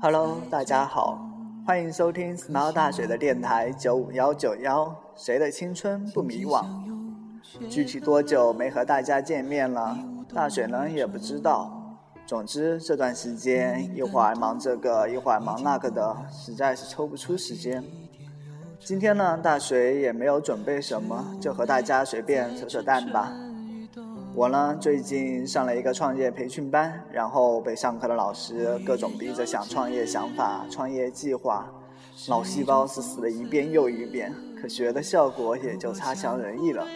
Hello，大家好，欢迎收听 Smile 大学的电台九五幺九幺。谁的青春不迷惘？具体多久没和大家见面了？大水呢也不知道。总之这段时间一会儿忙这个，一会儿忙那个的，实在是抽不出时间。今天呢，大水也没有准备什么，就和大家随便扯扯淡吧。我呢，最近上了一个创业培训班，然后被上课的老师各种逼着想创业想法、创业计划，脑细胞是死了一遍又一遍，可学的效果也就差强人意了。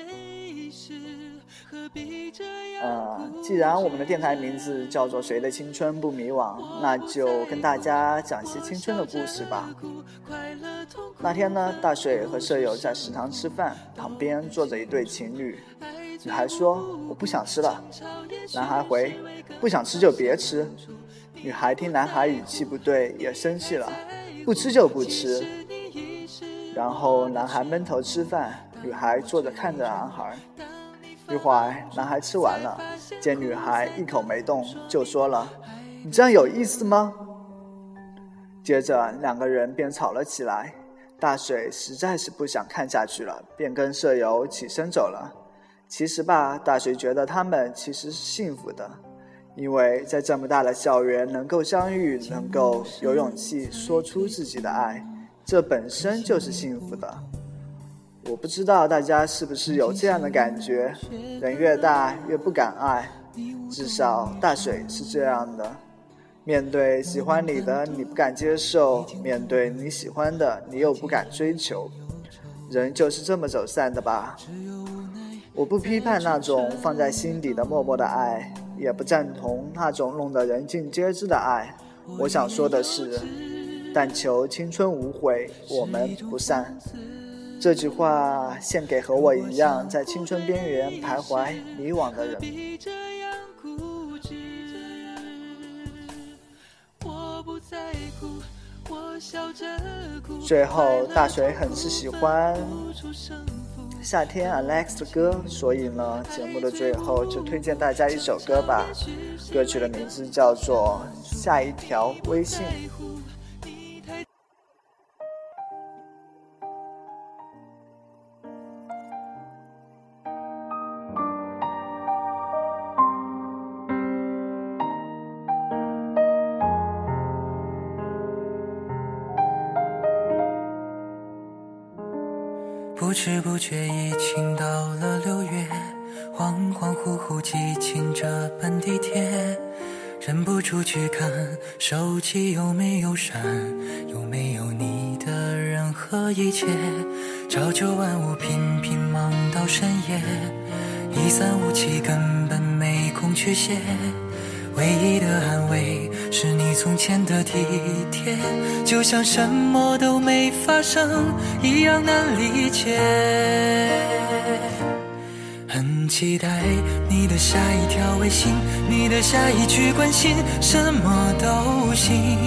呃，既然我们的电台名字叫做“谁的青春不迷惘”，那就跟大家讲些青春的故事吧。那天呢，大水和舍友在食堂吃饭，旁边坐着一对情侣。女孩说：“我不想吃了。”男孩回：“不想吃就别吃。”女孩听男孩语气不对，也生气了：“不吃就不吃。”然后男孩闷头吃饭，女孩坐着看着男孩。一会儿，男孩吃完了，见女孩一口没动，就说了：“你这样有意思吗？”接着两个人便吵了起来。大水实在是不想看下去了，便跟舍友起身走了。其实吧，大学觉得他们其实是幸福的，因为在这么大的校园能够相遇，能够有勇气说出自己的爱，这本身就是幸福的。我不知道大家是不是有这样的感觉：人越大越不敢爱，至少大水是这样的。面对喜欢你的你不敢接受，面对你喜欢的你又不敢追求，人就是这么走散的吧。我不批判那种放在心底的默默的爱，也不赞同那种弄得人尽皆知的爱。我想说的是，但求青春无悔，我们不散。这句话献给和我一样在青春边缘徘徊迷惘的人。最后，大水很是喜欢。夏天 Alex 的歌，所以呢，节目的最后就推荐大家一首歌吧。歌曲的名字叫做《下一条微信》。不知不觉已经到了六月，恍恍惚惚记清这班地铁，忍不住去看手机有没有删，有没有你的任何一切。朝九晚五频频忙到深夜，一三五七根本没空去写。唯一的安慰是你从前的体贴，就像什么都没发生一样难理解。很期待你的下一条微信，你的下一句关心，什么都行，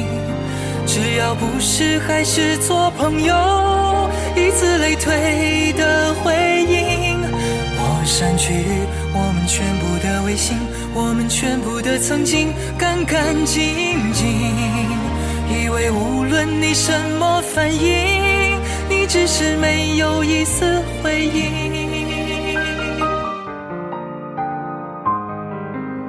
只要不是还是做朋友，以此类推的回应，我删去我们全部的微信。我们全部的曾经干干净净，以为无论你什么反应，你只是没有一丝回应。